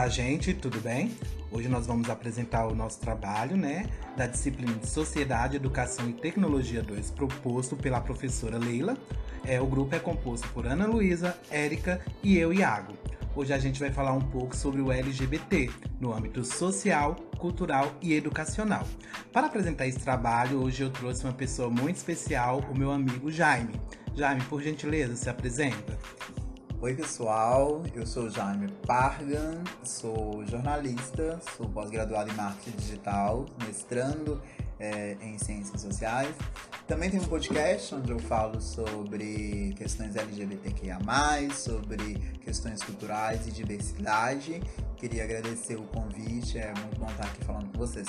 Olá, gente, tudo bem? Hoje nós vamos apresentar o nosso trabalho, né, da disciplina de Sociedade, Educação e Tecnologia 2, proposto pela professora Leila. É, o grupo é composto por Ana Luísa, Érica e eu, Iago. Hoje a gente vai falar um pouco sobre o LGBT no âmbito social, cultural e educacional. Para apresentar esse trabalho, hoje eu trouxe uma pessoa muito especial, o meu amigo Jaime. Jaime, por gentileza, se apresenta. Oi pessoal, eu sou Jaime Pargan, sou jornalista, sou pós-graduado em marketing digital, mestrando é, em ciências sociais. Também tenho um podcast onde eu falo sobre questões LGBTQIA, sobre questões culturais e diversidade. Queria agradecer o convite, é muito bom estar aqui falando com vocês.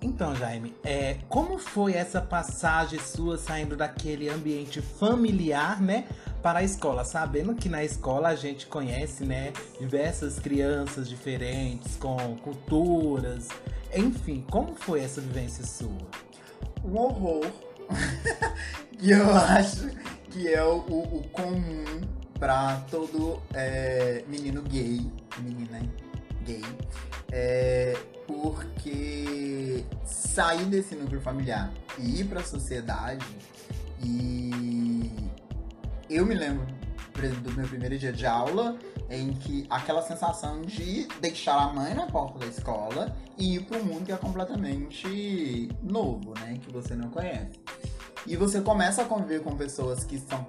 Então, Jaime, é, como foi essa passagem sua saindo daquele ambiente familiar, né, para a escola, sabendo que na escola a gente conhece, né, diversas crianças diferentes com culturas, enfim, como foi essa vivência sua? Um horror. que eu acho que é o, o, comum para todo é, menino gay, menina gay, é, porque sair desse núcleo familiar e ir para a sociedade e eu me lembro, do meu primeiro dia de aula, em que aquela sensação de deixar a mãe na porta da escola e ir para um mundo que é completamente novo, né? Que você não conhece. E você começa a conviver com pessoas que são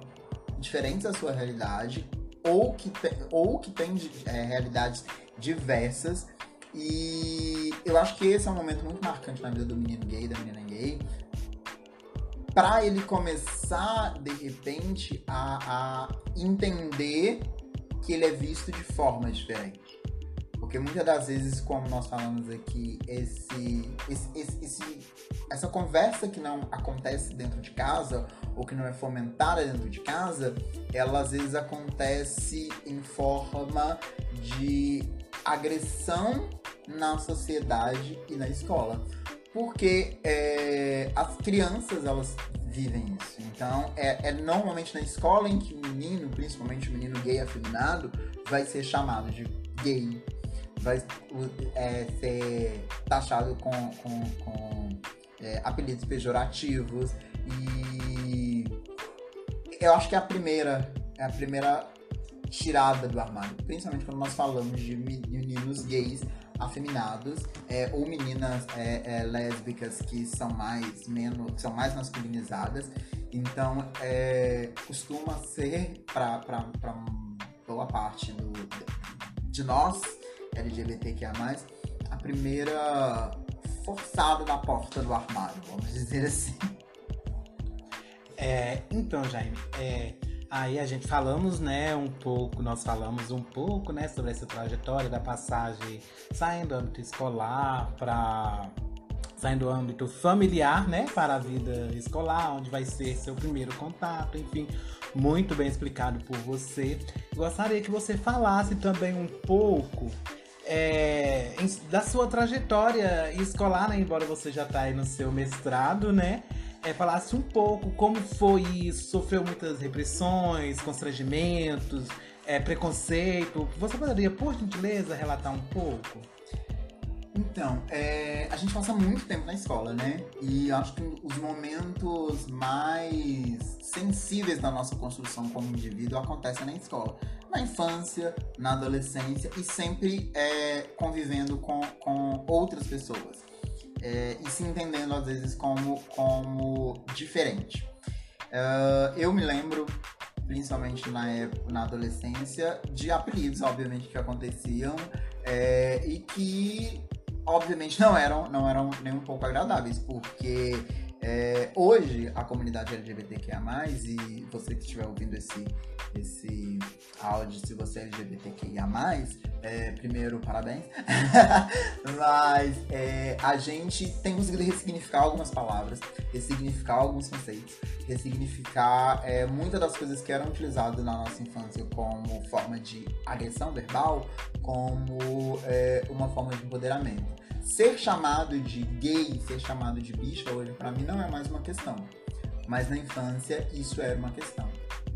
diferentes da sua realidade ou que, ou que têm é, realidades diversas. E eu acho que esse é um momento muito marcante na vida do menino gay, da menina gay, para ele começar de repente a, a, entender que ele é visto de forma diferente. Porque muitas das vezes, como nós falamos aqui, esse, esse, esse, esse, essa conversa que não acontece dentro de casa ou que não é fomentada dentro de casa, ela às vezes acontece em forma de agressão na sociedade e na escola. Porque é, as crianças elas vivem isso. Então é, é, normalmente na escola em que o menino, principalmente o menino gay afeminado, vai ser chamado de gay, vai é, ser taxado com, com, com é, apelidos pejorativos. E eu acho que é a primeira é a primeira tirada do armário, principalmente quando nós falamos de meninos gays afeminados é, ou meninas é, é, lésbicas que são mais menos que são mais masculinizadas então é, costuma ser para boa parte do, de nós LGBTQIA+, a primeira forçada na porta do armário, vamos dizer assim. É, então, Jaime, é, Aí a gente falamos, né, um pouco, nós falamos um pouco, né, sobre essa trajetória da passagem saindo do âmbito escolar para saindo do âmbito familiar, né, para a vida escolar, onde vai ser seu primeiro contato, enfim, muito bem explicado por você. Gostaria que você falasse também um pouco é, da sua trajetória escolar, né, embora você já está aí no seu mestrado, né, é, falasse um pouco como foi isso, sofreu muitas repressões, constrangimentos, é, preconceito. Você poderia, por gentileza, relatar um pouco? Então, é, a gente passa muito tempo na escola, né? E acho que os momentos mais sensíveis da nossa construção como indivíduo acontecem na escola. Na infância, na adolescência e sempre é, convivendo com, com outras pessoas é, e se entendendo às vezes como, como diferente. Uh, eu me lembro, principalmente na, época, na adolescência, de apelidos, obviamente, que aconteciam é, e que, obviamente, não eram, não eram nem um pouco agradáveis, porque é, hoje a comunidade LGBTQIA, e você que estiver ouvindo esse, esse áudio, se você é LGBTQIA, é, primeiro, parabéns. Mas é, a gente tem conseguido ressignificar algumas palavras, ressignificar alguns conceitos, ressignificar é, muitas das coisas que eram utilizadas na nossa infância como forma de agressão verbal, como é, uma forma de empoderamento. Ser chamado de gay, ser chamado de bicha hoje, para mim, não é mais uma questão. Mas na infância, isso era uma questão.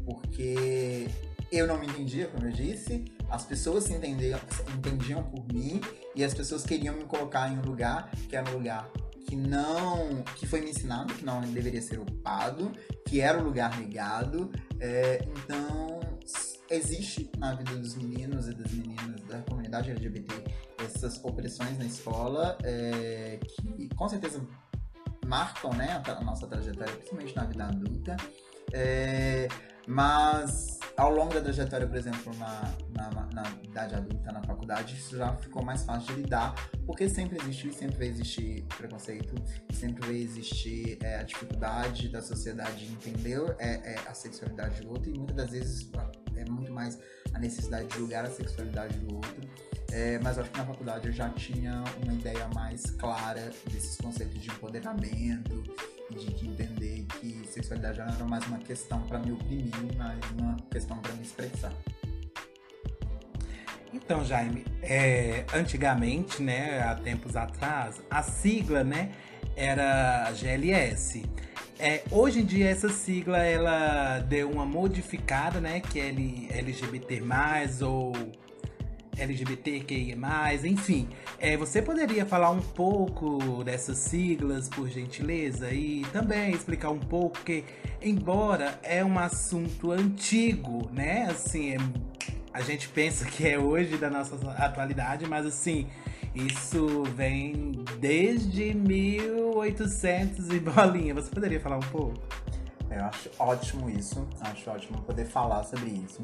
Porque eu não me entendia, como eu disse, as pessoas se entendiam, entendiam por mim e as pessoas queriam me colocar em um lugar que era um lugar que não. que foi me ensinado que não deveria ser ocupado, que era um lugar negado. É, então, existe na vida dos meninos e das meninas da comunidade LGBT essas opressões na escola é, que com certeza marcam né, a, nossa trajetória, principalmente na vida adulta. É, mas ao longo da trajetória, por exemplo, na, na, na, idade adulta, na faculdade, isso já ficou mais fácil de lidar, porque sempre existiu e sempre vai existir preconceito, sempre vai existir é, a dificuldade da sociedade de entender é, é, a sexualidade do outro, e muitas das vezes é muito mais a necessidade de julgar a sexualidade do outro. É, mas acho que na faculdade eu já tinha uma ideia mais clara desses conceitos de empoderamento, de entender que sexualidade já não era mais uma questão para me oprimir, mas uma questão para me expressar. Então, Jaime, é, antigamente, né, há tempos atrás, a sigla, né, era GLS. É, hoje em dia essa sigla ela deu uma modificada, né, que é LGBT+, ou LGBTQIA+, enfim. É, você poderia falar um pouco dessas siglas, por gentileza? E também explicar um pouco que, embora é um assunto antigo, né? Assim, é, a gente pensa que é hoje da nossa atualidade, mas assim, isso vem desde 1800 e bolinha. Você poderia falar um pouco? Eu acho ótimo isso, acho ótimo poder falar sobre isso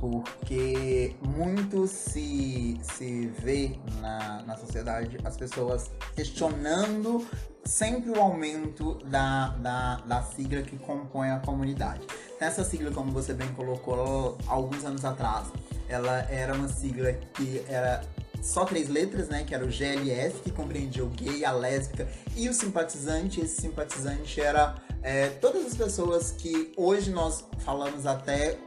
porque muito se, se vê na, na sociedade as pessoas questionando sempre o aumento da, da, da sigla que compõe a comunidade. Essa sigla, como você bem colocou alguns anos atrás, ela era uma sigla que era só três letras, né? Que era o GLS, que compreendia o gay, a lésbica e o simpatizante. Esse simpatizante era é, todas as pessoas que hoje nós falamos até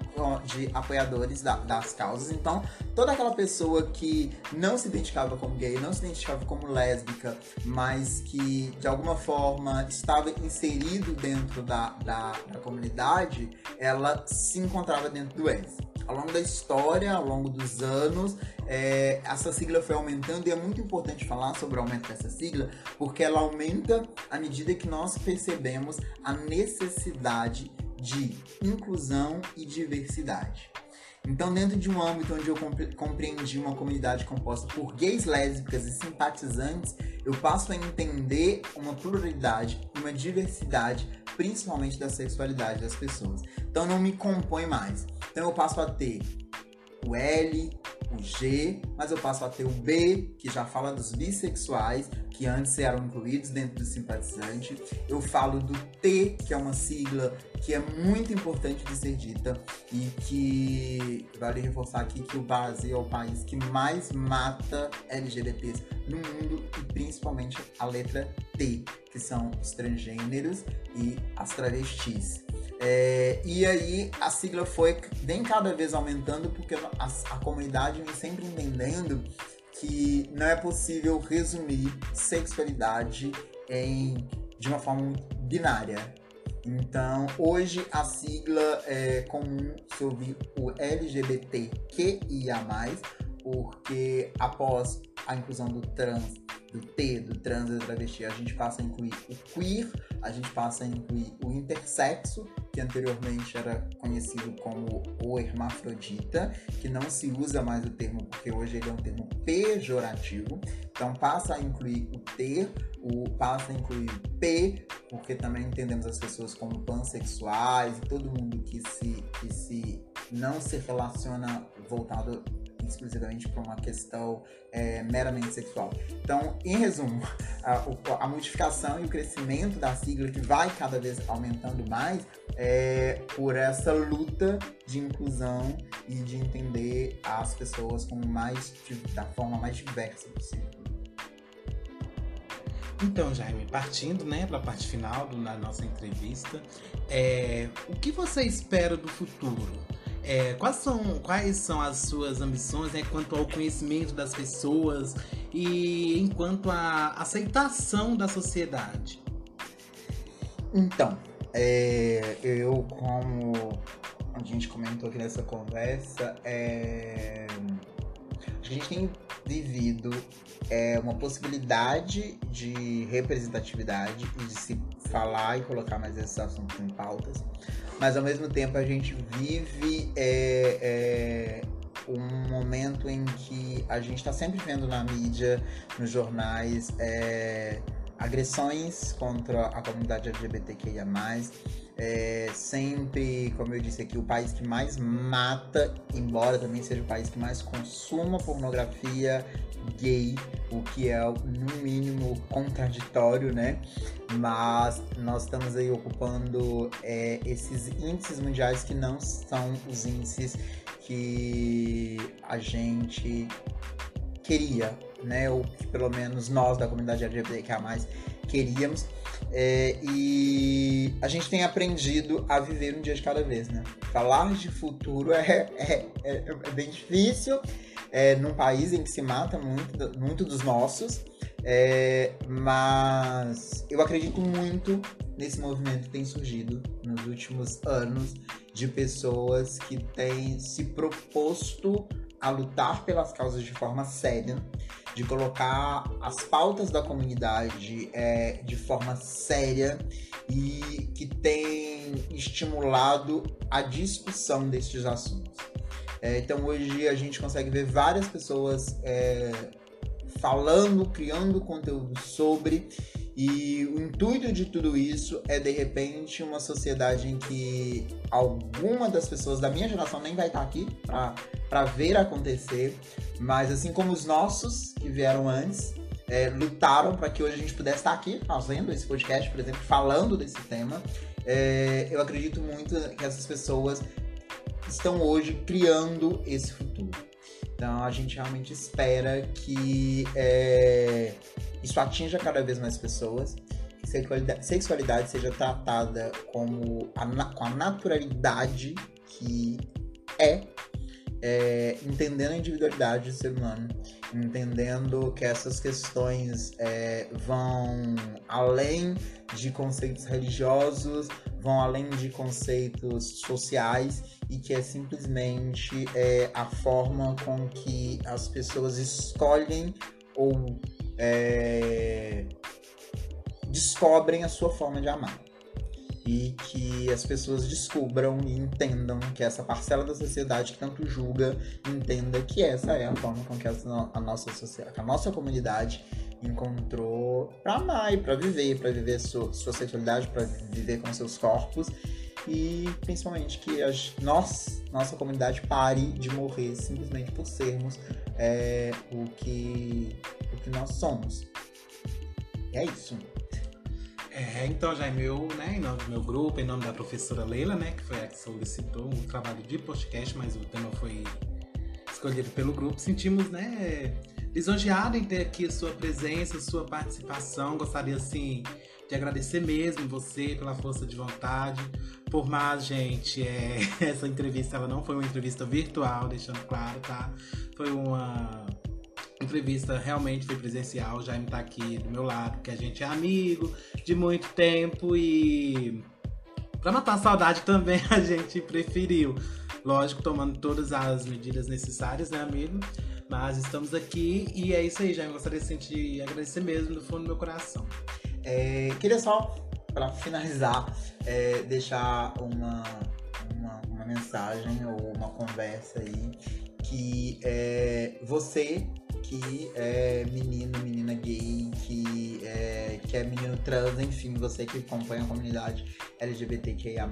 de apoiadores da, das causas. Então, toda aquela pessoa que não se identificava como gay, não se identificava como lésbica, mas que de alguma forma estava inserido dentro da, da, da comunidade, ela se encontrava dentro do S. Ao longo da história, ao longo dos anos, é, essa sigla foi aumentando e é muito importante falar sobre o aumento dessa sigla, porque ela aumenta à medida que nós percebemos a necessidade de inclusão e diversidade. Então, dentro de um âmbito onde eu compreendi uma comunidade composta por gays, lésbicas e simpatizantes, eu passo a entender uma pluralidade, uma diversidade, principalmente da sexualidade das pessoas. Então, não me compõe mais. Então, eu passo a ter o L, o G, mas eu passo a ter o B, que já fala dos bissexuais, que antes eram incluídos dentro do simpatizante. Eu falo do T, que é uma sigla que é muito importante de ser dita e que vale reforçar aqui que o Brasil é o país que mais mata LGBTs no mundo e principalmente a letra T, que são os transgêneros e as travestis. É, e aí a sigla foi vem cada vez aumentando porque a, a comunidade vem sempre entendendo que não é possível resumir sexualidade em, de uma forma binária. Então, hoje a sigla é comum se ouvir o LGBTQIA+, porque após a inclusão do trans, do T, do trans e travesti, a gente passa a incluir o queer, a gente passa a incluir o intersexo, que anteriormente era conhecido como o hermafrodita, que não se usa mais o termo porque hoje ele é um termo pejorativo. Então passa a incluir o T, o passa a incluir o P, porque também entendemos as pessoas como pansexuais e todo mundo que se, que se não se relaciona voltado exclusivamente para uma questão é, meramente sexual. Então, em resumo, a, a, modificação e o crescimento da sigla, que vai cada vez aumentando mais, é por essa luta de inclusão e de entender as pessoas como mais, da forma mais diversa possível. Então, Jaime, partindo né, para a parte final da nossa entrevista, é, o que você espera do futuro? É, quais, são, quais são as suas ambições né, quanto ao conhecimento das pessoas e enquanto à aceitação da sociedade? Então, é, eu como a gente comentou aqui nessa conversa, é... a gente tem vivido é, uma possibilidade de representatividade e de se falar e colocar mais esses assuntos em pautas, mas ao mesmo tempo a gente vive é, é, um momento em que a gente está sempre vendo na mídia, nos jornais, é, agressões contra a comunidade LGBTQIA+, é sempre, como eu disse aqui, o país que mais mata, embora também seja o país que mais consuma pornografia gay, o que é no mínimo contraditório, né? Mas nós estamos aí ocupando é, esses índices mundiais que não são os índices que a gente queria, né? Ou que pelo menos nós da comunidade LGBTQIA+, queríamos. É, e a gente tem aprendido a viver um dia de cada vez, né? Falar de futuro é, é, é, é bem difícil é, num país em que se mata muito, muito dos nossos, é, mas eu acredito muito nesse movimento que tem surgido nos últimos anos de pessoas que têm se proposto a lutar pelas causas de forma séria, de colocar as pautas da comunidade é, de forma séria e que tem estimulado a discussão destes assuntos. É, então hoje a gente consegue ver várias pessoas é, falando, criando conteúdo sobre e o intuito de tudo isso é de repente uma sociedade em que alguma das pessoas da minha geração nem vai estar aqui para ver acontecer, mas assim como os nossos que vieram antes é, lutaram para que hoje a gente pudesse estar aqui fazendo esse podcast, por exemplo, falando desse tema. É, eu acredito muito que essas pessoas estão hoje criando esse futuro. Então a gente realmente espera que é, isso atinja cada vez mais pessoas, que sexualidade, sexualidade seja tratada como a, com a naturalidade que é, é, entendendo a individualidade do ser humano, entendendo que essas questões é, vão além de conceitos religiosos, vão além de conceitos sociais e que é simplesmente é, a forma com que as pessoas escolhem ou é, descobrem a sua forma de amar. E que as pessoas descubram e entendam que essa parcela da sociedade que tanto julga entenda que essa é a forma com que a, nossa sociedade, a nossa comunidade encontrou para amar e para viver, para viver sua, sua sexualidade, para viver com seus corpos e principalmente que as, nós, nossa comunidade pare de morrer simplesmente por sermos é, o, que, que nós somos. E é isso. É, então, já é meu, né, em nome do meu grupo, em nome da professora Leila, né, que foi a que solicitou um trabalho de podcast, mas o tema foi escolhido pelo grupo. Sentimos, né, lisonjeado em ter aqui a sua presença, a sua participação. Gostaria, assim, de agradecer mesmo você pela força de vontade. Por mais, gente, é, essa entrevista ela não foi uma entrevista virtual, deixando claro, tá? Foi uma entrevista realmente foi presencial. O Jaime tá aqui do meu lado, que a gente é amigo de muito tempo e para matar a saudade também a gente preferiu. Lógico, tomando todas as medidas necessárias, né, amigo? Mas estamos aqui e é isso aí, Jaime. Gostaria de sentir agradecer mesmo do fundo do meu coração. É, queria só, para finalizar, é, deixar uma, uma, uma, mensagem ou uma conversa aí que é, você que é menino, menina gay, que é, que é menino trans, enfim, você que acompanha a comunidade LGBTQIA+,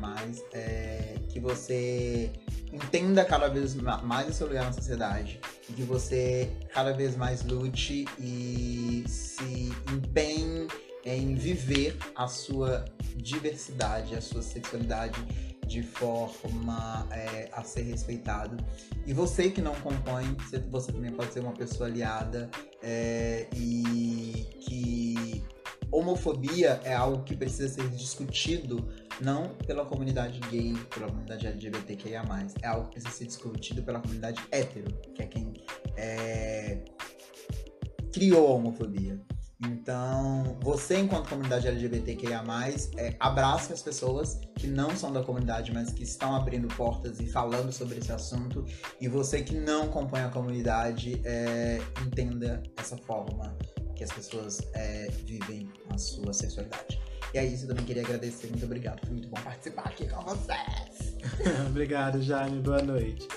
é, que você entenda cada vez mais o seu lugar na sociedade e que você cada vez mais lute e se empenhe em viver a sua diversidade, a sua sexualidade de forma é, a ser respeitado. E você que não compõe, você também pode ser uma pessoa aliada é, e que homofobia é algo que precisa ser discutido não pela comunidade gay, pela comunidade LGBTQIA+, é algo que precisa ser discutido pela comunidade hétero, que é quem é, criou a homofobia. Então, você, enquanto comunidade LGBTQIA, é, abrace as pessoas que não são da comunidade, mas que estão abrindo portas e falando sobre esse assunto. E você que não compõe a comunidade, é, entenda essa forma que as pessoas é, vivem a sua sexualidade. E é isso, eu também queria agradecer. Muito obrigado, foi muito bom participar aqui com vocês. Obrigado, Jaime. Boa noite.